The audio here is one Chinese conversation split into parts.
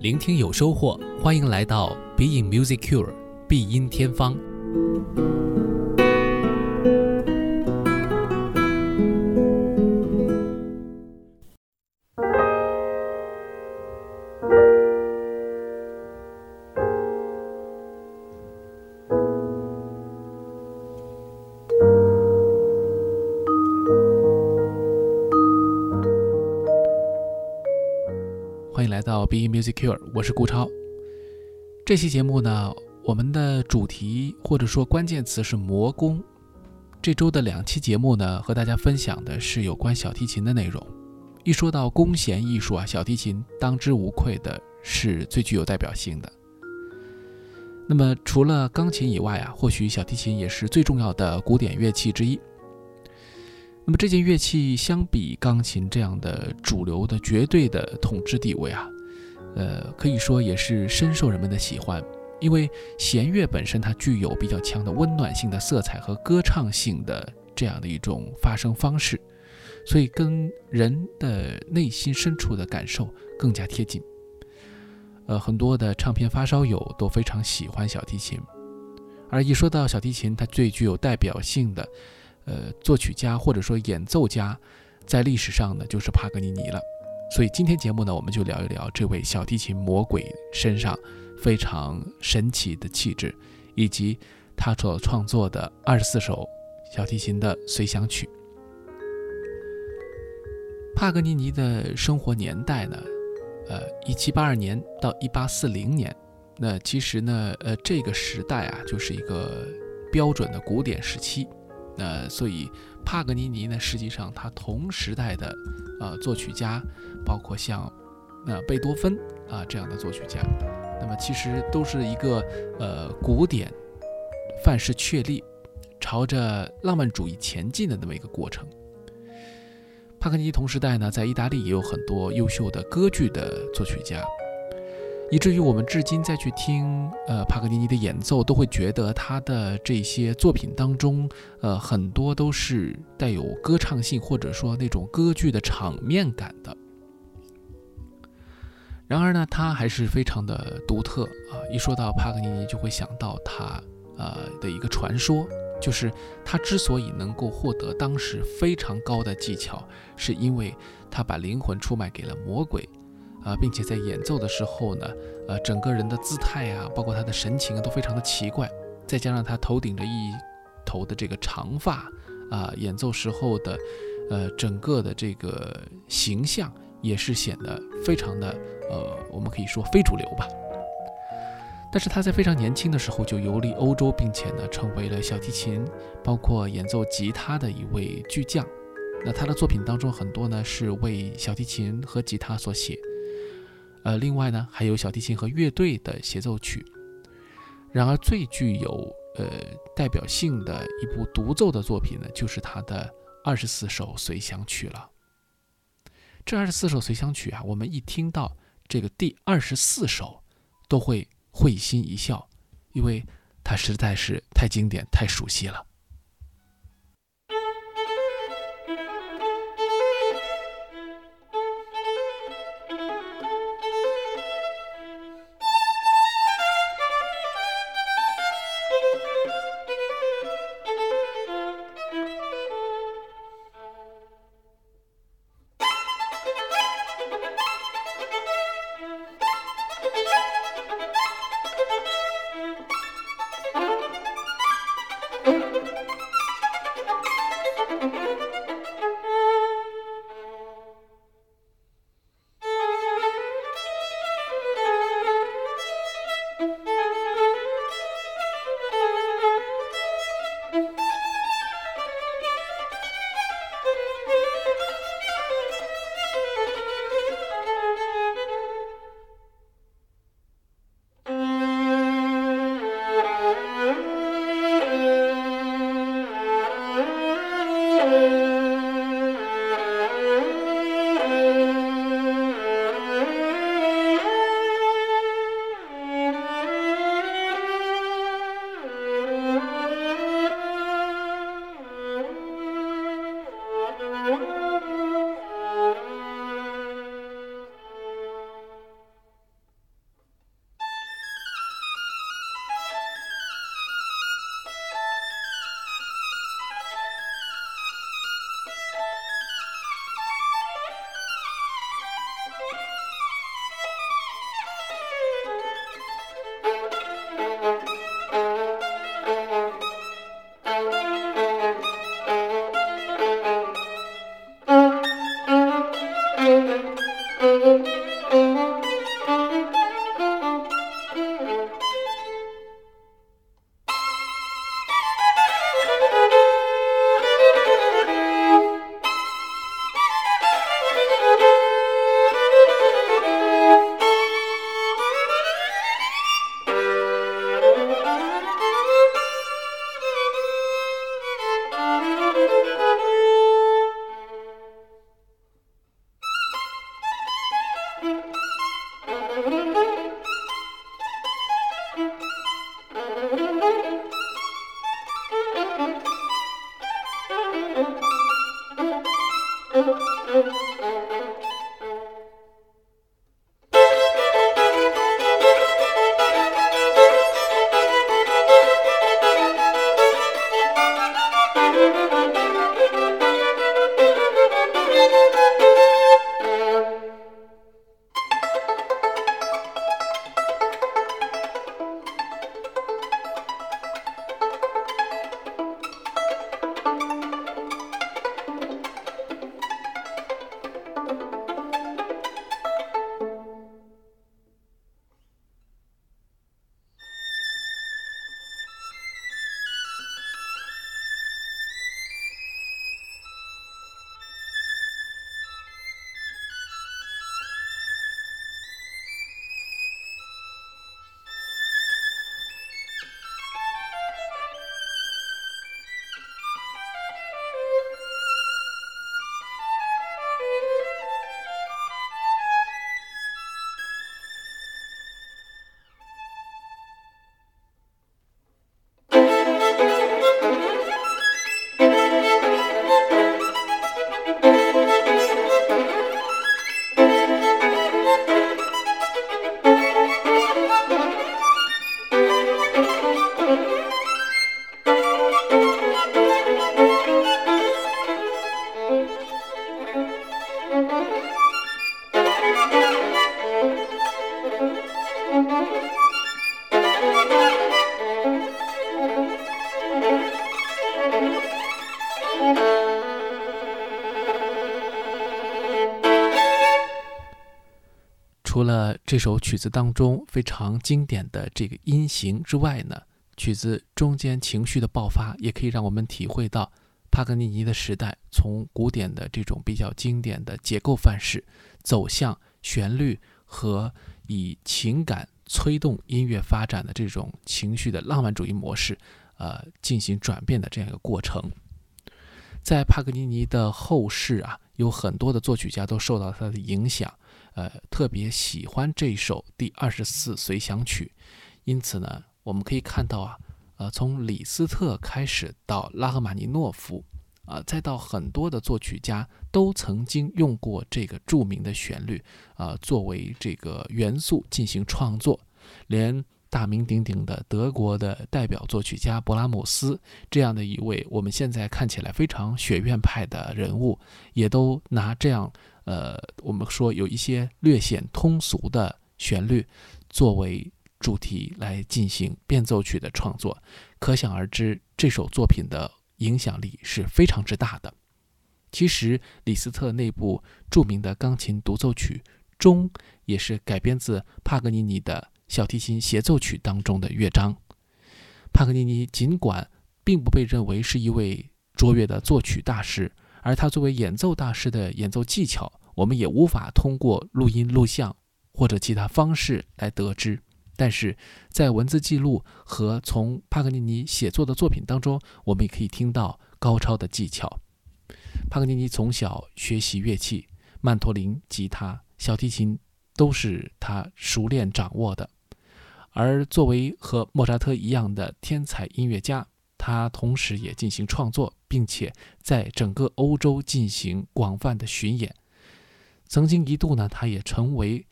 聆听有收获，欢迎来到 BE IN Music Cure 必音天方。Music Cure，我是顾超。这期节目呢，我们的主题或者说关键词是魔宫。这周的两期节目呢，和大家分享的是有关小提琴的内容。一说到弓弦艺术啊，小提琴当之无愧的是最具有代表性的。那么除了钢琴以外啊，或许小提琴也是最重要的古典乐器之一。那么这件乐器相比钢琴这样的主流的绝对的统治地位啊，呃，可以说也是深受人们的喜欢，因为弦乐本身它具有比较强的温暖性的色彩和歌唱性的这样的一种发声方式，所以跟人的内心深处的感受更加贴近。呃，很多的唱片发烧友都非常喜欢小提琴，而一说到小提琴，它最具有代表性的。呃，作曲家或者说演奏家，在历史上呢就是帕格尼尼了。所以今天节目呢，我们就聊一聊这位小提琴魔鬼身上非常神奇的气质，以及他所创作的二十四首小提琴的随想曲。帕格尼尼的生活年代呢，呃，一七八二年到一八四零年，那其实呢，呃，这个时代啊，就是一个标准的古典时期。那所以，帕格尼尼呢，实际上他同时代的，呃，作曲家，包括像，那贝多芬啊这样的作曲家，那么其实都是一个呃古典范式确立，朝着浪漫主义前进的那么一个过程。帕格尼尼同时代呢，在意大利也有很多优秀的歌剧的作曲家。以至于我们至今再去听呃帕格尼尼的演奏，都会觉得他的这些作品当中，呃很多都是带有歌唱性或者说那种歌剧的场面感的。然而呢，他还是非常的独特啊！一说到帕格尼尼，就会想到他呃的一个传说，就是他之所以能够获得当时非常高的技巧，是因为他把灵魂出卖给了魔鬼。啊，并且在演奏的时候呢，呃，整个人的姿态啊，包括他的神情啊，都非常的奇怪。再加上他头顶着一头的这个长发，啊，演奏时候的，呃，整个的这个形象也是显得非常的，呃，我们可以说非主流吧。但是他在非常年轻的时候就游历欧洲，并且呢，成为了小提琴，包括演奏吉他的一位巨匠。那他的作品当中很多呢，是为小提琴和吉他所写。呃，另外呢，还有小提琴和乐队的协奏曲。然而，最具有呃代表性的一部独奏的作品呢，就是他的二十四首随想曲了。这二十四首随想曲啊，我们一听到这个第二十四首，都会会心一笑，因为它实在是太经典、太熟悉了。这首曲子当中非常经典的这个音型之外呢，曲子中间情绪的爆发，也可以让我们体会到帕格尼尼的时代从古典的这种比较经典的结构范式，走向旋律和以情感催动音乐发展的这种情绪的浪漫主义模式，呃，进行转变的这样一个过程。在帕格尼尼的后世啊，有很多的作曲家都受到他的影响。呃，特别喜欢这首第二十四随想曲，因此呢，我们可以看到啊，呃，从李斯特开始到拉赫玛尼诺夫，啊，再到很多的作曲家都曾经用过这个著名的旋律，啊，作为这个元素进行创作，连大名鼎鼎的德国的代表作曲家勃拉姆斯这样的一位我们现在看起来非常学院派的人物，也都拿这样。呃，我们说有一些略显通俗的旋律作为主题来进行变奏曲的创作，可想而知这首作品的影响力是非常之大的。其实李斯特那部著名的钢琴独奏曲中，也是改编自帕格尼尼的小提琴协奏曲当中的乐章。帕格尼尼尽管并不被认为是一位卓越的作曲大师，而他作为演奏大师的演奏技巧。我们也无法通过录音、录像或者其他方式来得知，但是在文字记录和从帕格尼尼写作的作品当中，我们也可以听到高超的技巧。帕格尼尼从小学习乐器，曼陀林、吉他、小提琴都是他熟练掌握的。而作为和莫扎特一样的天才音乐家，他同时也进行创作，并且在整个欧洲进行广泛的巡演。曾经一度呢，他也成为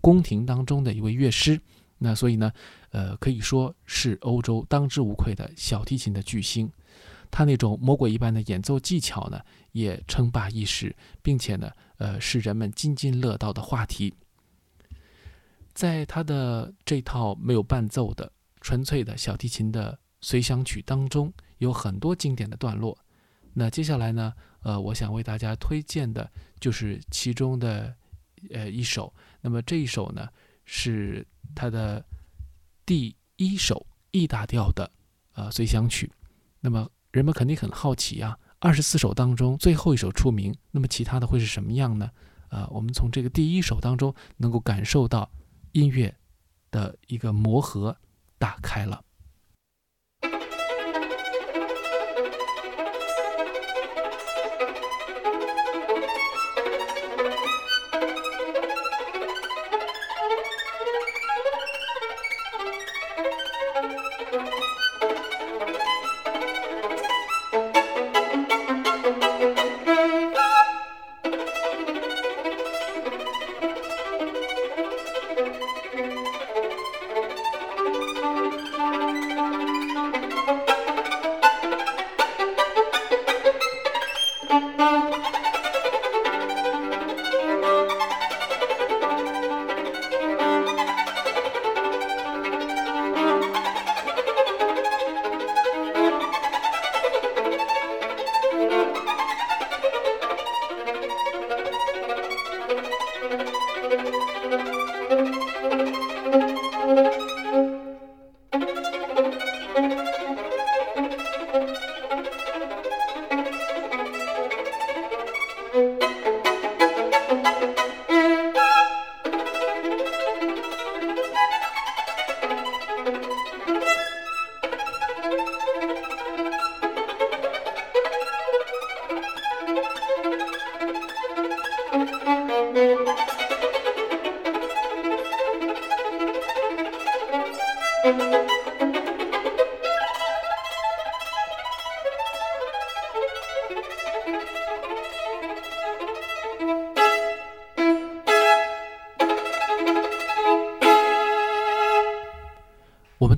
宫廷当中的一位乐师，那所以呢，呃，可以说是欧洲当之无愧的小提琴的巨星。他那种魔鬼一般的演奏技巧呢，也称霸一时，并且呢，呃，是人们津津乐道的话题。在他的这套没有伴奏的纯粹的小提琴的随想曲当中，有很多经典的段落。那接下来呢？呃，我想为大家推荐的就是其中的呃一首。那么这一首呢，是他的第一首 E 大调的呃随想曲。那么人们肯定很好奇啊，二十四首当中最后一首出名，那么其他的会是什么样呢？呃，我们从这个第一首当中能够感受到音乐的一个魔盒打开了。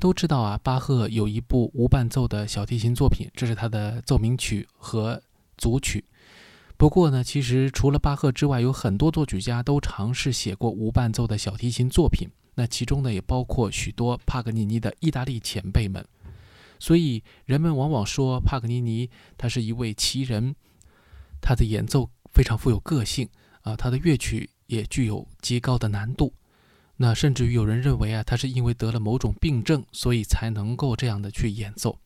都知道啊，巴赫有一部无伴奏的小提琴作品，这是他的奏鸣曲和组曲。不过呢，其实除了巴赫之外，有很多作曲家都尝试写过无伴奏的小提琴作品。那其中呢，也包括许多帕格尼尼的意大利前辈们。所以人们往往说帕格尼尼他是一位奇人，他的演奏非常富有个性啊，他的乐曲也具有极高的难度。那甚至于有人认为啊，他是因为得了某种病症，所以才能够这样的去演奏。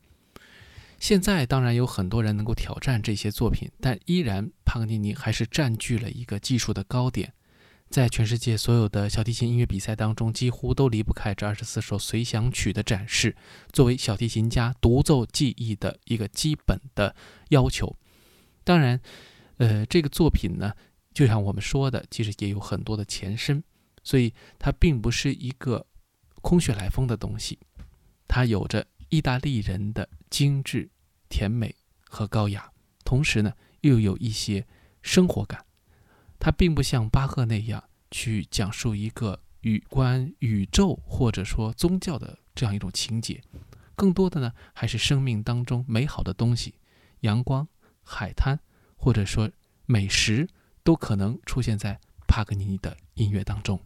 现在当然有很多人能够挑战这些作品，但依然帕格尼尼还是占据了一个技术的高点，在全世界所有的小提琴音乐比赛当中，几乎都离不开这二十四首随想曲的展示，作为小提琴家独奏技艺的一个基本的要求。当然，呃，这个作品呢，就像我们说的，其实也有很多的前身。所以它并不是一个空穴来风的东西，它有着意大利人的精致、甜美和高雅，同时呢又有一些生活感。它并不像巴赫那样去讲述一个与关宇宙或者说宗教的这样一种情节，更多的呢还是生命当中美好的东西，阳光、海滩或者说美食都可能出现在帕格尼尼的音乐当中。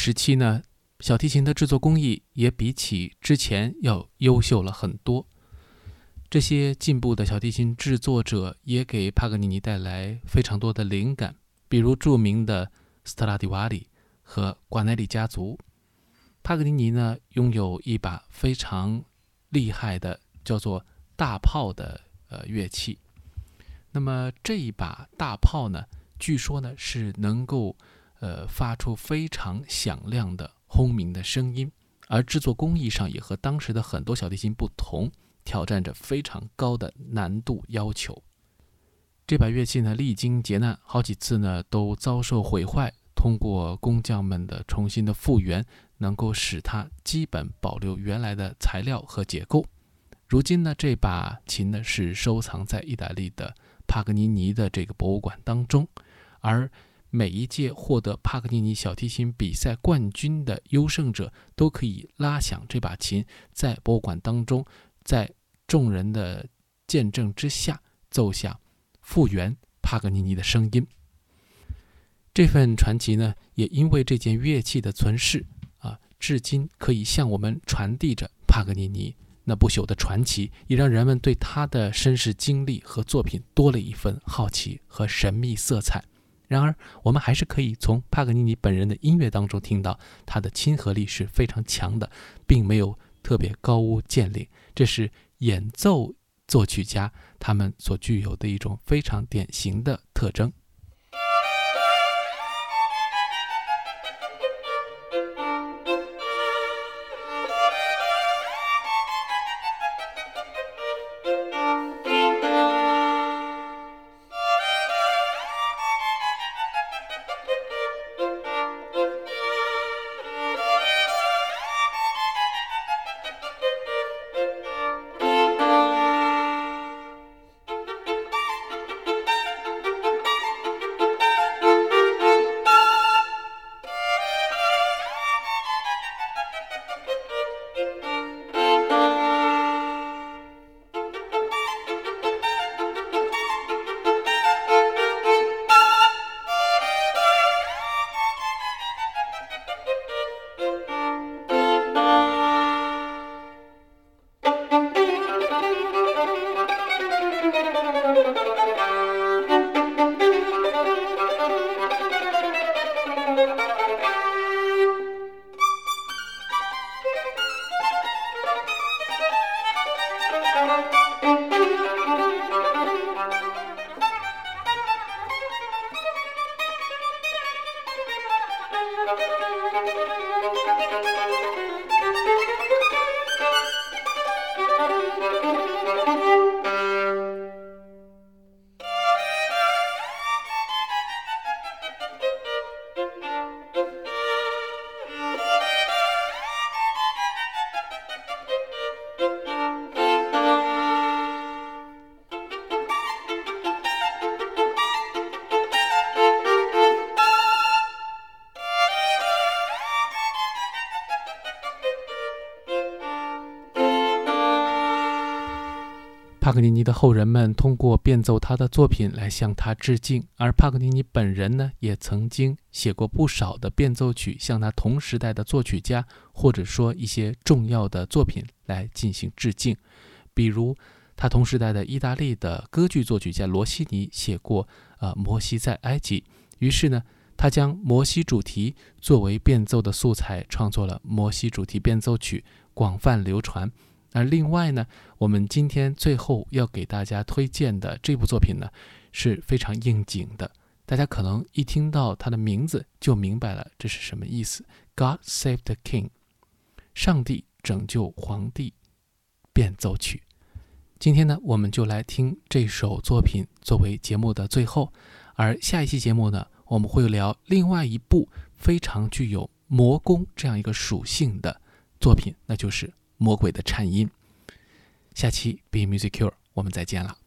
时期呢，小提琴的制作工艺也比起之前要优秀了很多。这些进步的小提琴制作者也给帕格尼尼带来非常多的灵感，比如著名的斯特拉迪瓦里和瓜奈里家族。帕格尼尼呢，拥有一把非常厉害的叫做大炮的呃乐器。那么这一把大炮呢，据说呢是能够。呃，发出非常响亮的轰鸣的声音，而制作工艺上也和当时的很多小提琴不同，挑战着非常高的难度要求。这把乐器呢，历经劫难，好几次呢都遭受毁坏。通过工匠们的重新的复原，能够使它基本保留原来的材料和结构。如今呢，这把琴呢是收藏在意大利的帕格尼尼的这个博物馆当中，而。每一届获得帕格尼尼小提琴比赛冠军的优胜者都可以拉响这把琴，在博物馆当中，在众人的见证之下奏响复原帕格尼尼的声音。这份传奇呢，也因为这件乐器的存世啊，至今可以向我们传递着帕格尼尼那不朽的传奇，也让人们对他的身世经历和作品多了一份好奇和神秘色彩。然而，我们还是可以从帕格尼尼本人的音乐当中听到他的亲和力是非常强的，并没有特别高屋建瓴。这是演奏作曲家他们所具有的一种非常典型的特征。帕格尼尼的后人们通过变奏他的作品来向他致敬，而帕格尼尼本人呢，也曾经写过不少的变奏曲，向他同时代的作曲家或者说一些重要的作品来进行致敬。比如，他同时代的意大利的歌剧作曲家罗西尼写过《呃摩西在埃及》，于是呢，他将摩西主题作为变奏的素材，创作了《摩西主题变奏曲》，广泛流传。而另外呢，我们今天最后要给大家推荐的这部作品呢，是非常应景的。大家可能一听到它的名字就明白了这是什么意思。God Save the King，上帝拯救皇帝变奏曲。今天呢，我们就来听这首作品作为节目的最后。而下一期节目呢，我们会聊另外一部非常具有魔宫这样一个属性的作品，那就是。魔鬼的颤音，下期 Be Music Cure，我们再见了。